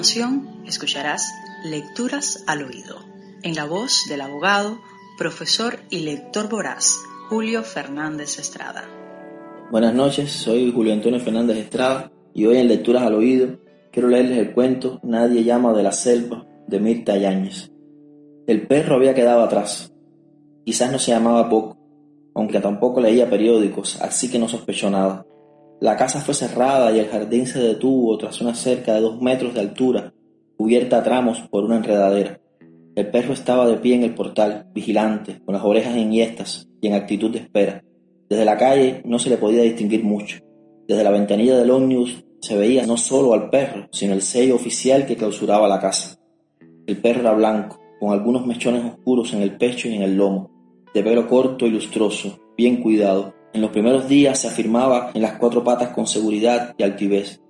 Continuación, escucharás Lecturas al Oído, en la voz del abogado, profesor y lector voraz, Julio Fernández Estrada. Buenas noches, soy Julio Antonio Fernández Estrada y hoy en Lecturas al Oído quiero leerles el cuento Nadie llama de la selva de Mirta Yáñez. El perro había quedado atrás. Quizás no se llamaba poco, aunque tampoco leía periódicos, así que no sospechó nada. La casa fue cerrada y el jardín se detuvo tras una cerca de dos metros de altura, cubierta a tramos por una enredadera. El perro estaba de pie en el portal, vigilante, con las orejas enhiestas y en actitud de espera. Desde la calle no se le podía distinguir mucho. Desde la ventanilla del ómnibus se veía no solo al perro, sino el sello oficial que clausuraba la casa. El perro era blanco, con algunos mechones oscuros en el pecho y en el lomo, de pelo corto y lustroso, bien cuidado, en los primeros días se afirmaba en las cuatro patas con seguridad y altivez.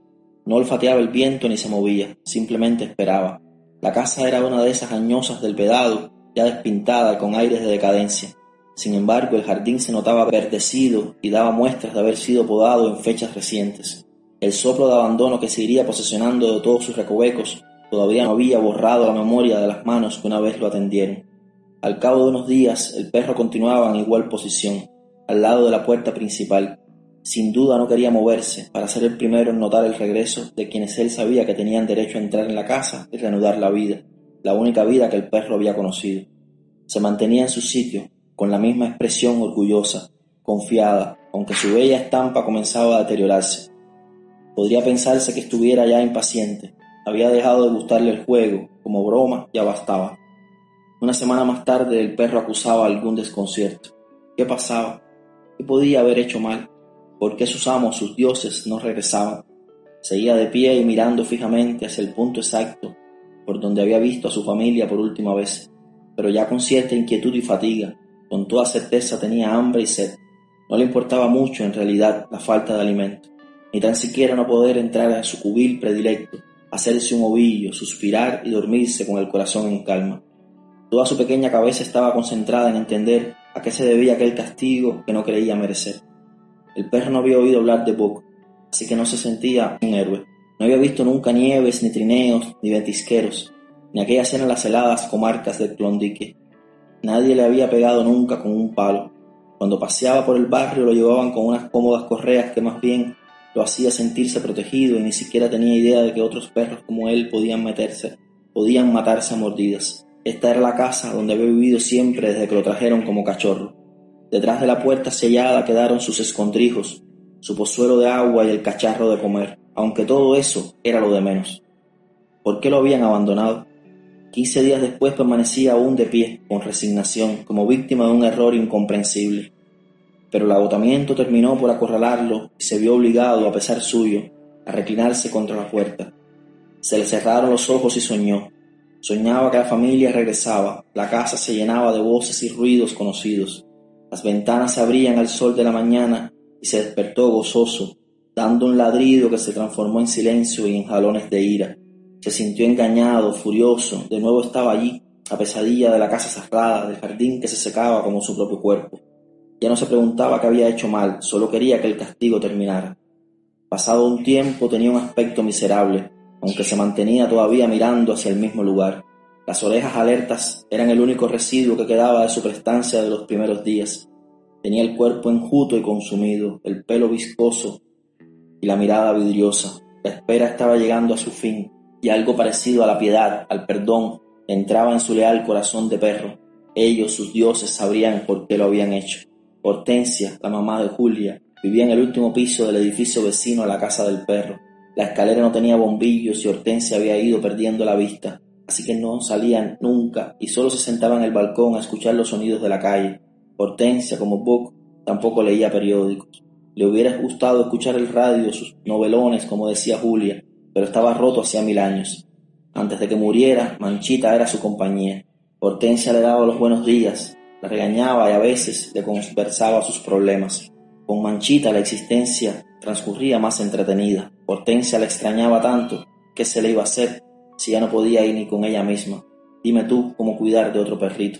No olfateaba el viento ni se movía, simplemente esperaba. La casa era una de esas añosas del vedado, ya despintada con aires de decadencia. Sin embargo, el jardín se notaba verdecido y daba muestras de haber sido podado en fechas recientes. El soplo de abandono que se iría posesionando de todos sus recovecos todavía no había borrado la memoria de las manos que una vez lo atendieron. Al cabo de unos días, el perro continuaba en igual posición, al lado de la puerta principal. Sin duda no quería moverse para ser el primero en notar el regreso de quienes él sabía que tenían derecho a entrar en la casa y reanudar la vida, la única vida que el perro había conocido. Se mantenía en su sitio, con la misma expresión orgullosa, confiada, aunque su bella estampa comenzaba a deteriorarse. Podría pensarse que estuviera ya impaciente, había dejado de gustarle el juego, como broma ya bastaba. Una semana más tarde el perro acusaba algún desconcierto. ¿Qué pasaba? ¿Qué podía haber hecho mal? ¿Por qué sus amos, sus dioses, no regresaban? Seguía de pie y mirando fijamente hacia el punto exacto por donde había visto a su familia por última vez, pero ya con cierta inquietud y fatiga, con toda certeza tenía hambre y sed. No le importaba mucho en realidad la falta de alimento, ni tan siquiera no poder entrar a su cubil predilecto, hacerse un ovillo, suspirar y dormirse con el corazón en calma. Toda su pequeña cabeza estaba concentrada en entender a qué se debía aquel castigo que no creía merecer. El perro no había oído hablar de Buck, así que no se sentía un héroe. No había visto nunca nieves, ni trineos, ni ventisqueros, ni aquellas en las heladas comarcas del Clondique. Nadie le había pegado nunca con un palo. Cuando paseaba por el barrio lo llevaban con unas cómodas correas que más bien lo hacía sentirse protegido y ni siquiera tenía idea de que otros perros como él podían meterse, podían matarse a mordidas. Esta era la casa donde había vivido siempre desde que lo trajeron como cachorro. Detrás de la puerta sellada quedaron sus escondrijos, su pozuelo de agua y el cacharro de comer, aunque todo eso era lo de menos. ¿Por qué lo habían abandonado? Quince días después permanecía aún de pie, con resignación, como víctima de un error incomprensible. Pero el agotamiento terminó por acorralarlo y se vio obligado, a pesar suyo, a reclinarse contra la puerta. Se le cerraron los ojos y soñó, Soñaba que la familia regresaba, la casa se llenaba de voces y ruidos conocidos. Las ventanas se abrían al sol de la mañana y se despertó gozoso, dando un ladrido que se transformó en silencio y en jalones de ira. Se sintió engañado, furioso, de nuevo estaba allí, la pesadilla de la casa cerrada, del jardín que se secaba como su propio cuerpo. Ya no se preguntaba qué había hecho mal, solo quería que el castigo terminara. Pasado un tiempo tenía un aspecto miserable, aunque se mantenía todavía mirando hacia el mismo lugar. Las orejas alertas eran el único residuo que quedaba de su prestancia de los primeros días. Tenía el cuerpo enjuto y consumido, el pelo viscoso y la mirada vidriosa. La espera estaba llegando a su fin, y algo parecido a la piedad, al perdón, entraba en su leal corazón de perro. Ellos, sus dioses, sabrían por qué lo habían hecho. Hortensia, la mamá de Julia, vivía en el último piso del edificio vecino a la casa del perro. La escalera no tenía bombillos y Hortensia había ido perdiendo la vista, así que no salían nunca y solo se sentaba en el balcón a escuchar los sonidos de la calle. Hortensia, como Buck, tampoco leía periódicos. Le hubiera gustado escuchar el radio, sus novelones, como decía Julia, pero estaba roto hacía mil años. Antes de que muriera, Manchita era su compañía. Hortensia le daba los buenos días, la regañaba y a veces le conversaba sus problemas. Con Manchita la existencia transcurría más entretenida. Hortensia la extrañaba tanto que se le iba a hacer si ya no podía ir ni con ella misma. Dime tú cómo cuidar de otro perrito.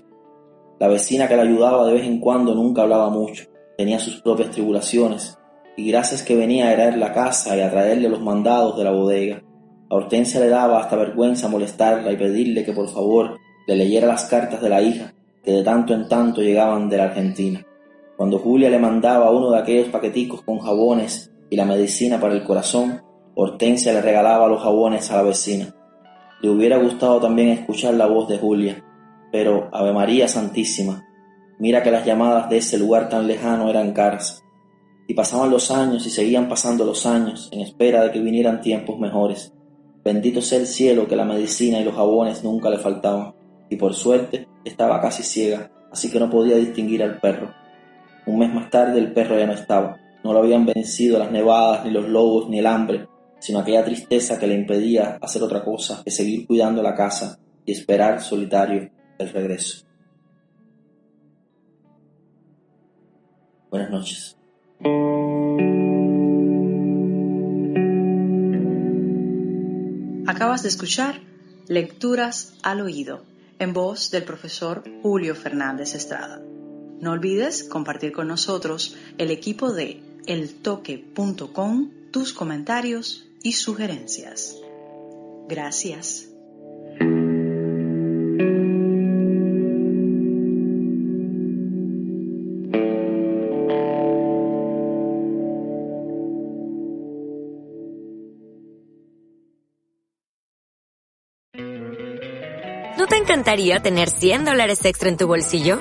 La vecina que la ayudaba de vez en cuando nunca hablaba mucho, tenía sus propias tribulaciones, y gracias que venía a herer la casa y a traerle los mandados de la bodega. A Hortensia le daba hasta vergüenza molestarla y pedirle que por favor le leyera las cartas de la hija que de tanto en tanto llegaban de la Argentina. Cuando Julia le mandaba uno de aquellos paqueticos con jabones y la medicina para el corazón, Hortensia le regalaba los jabones a la vecina. Le hubiera gustado también escuchar la voz de Julia, pero Ave María Santísima, mira que las llamadas de ese lugar tan lejano eran caras. Y pasaban los años y seguían pasando los años en espera de que vinieran tiempos mejores. Bendito sea el cielo que la medicina y los jabones nunca le faltaban. Y por suerte estaba casi ciega, así que no podía distinguir al perro. Un mes más tarde el perro ya no estaba. No lo habían vencido las nevadas, ni los lobos, ni el hambre, sino aquella tristeza que le impedía hacer otra cosa que seguir cuidando la casa y esperar solitario el regreso. Buenas noches. Acabas de escuchar Lecturas al Oído, en voz del profesor Julio Fernández Estrada. No olvides compartir con nosotros el equipo de eltoque.com tus comentarios y sugerencias. Gracias. ¿No te encantaría tener 100 dólares extra en tu bolsillo?